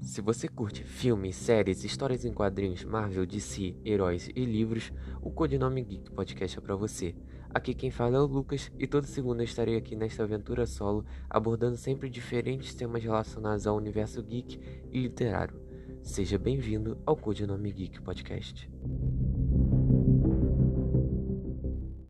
Se você curte filmes, séries, histórias em quadrinhos, Marvel, DC, heróis e livros, o Codinome Geek Podcast é para você. Aqui quem fala é o Lucas e toda segunda estarei aqui nesta aventura solo, abordando sempre diferentes temas relacionados ao universo geek e literário. Seja bem-vindo ao Codinome Geek Podcast.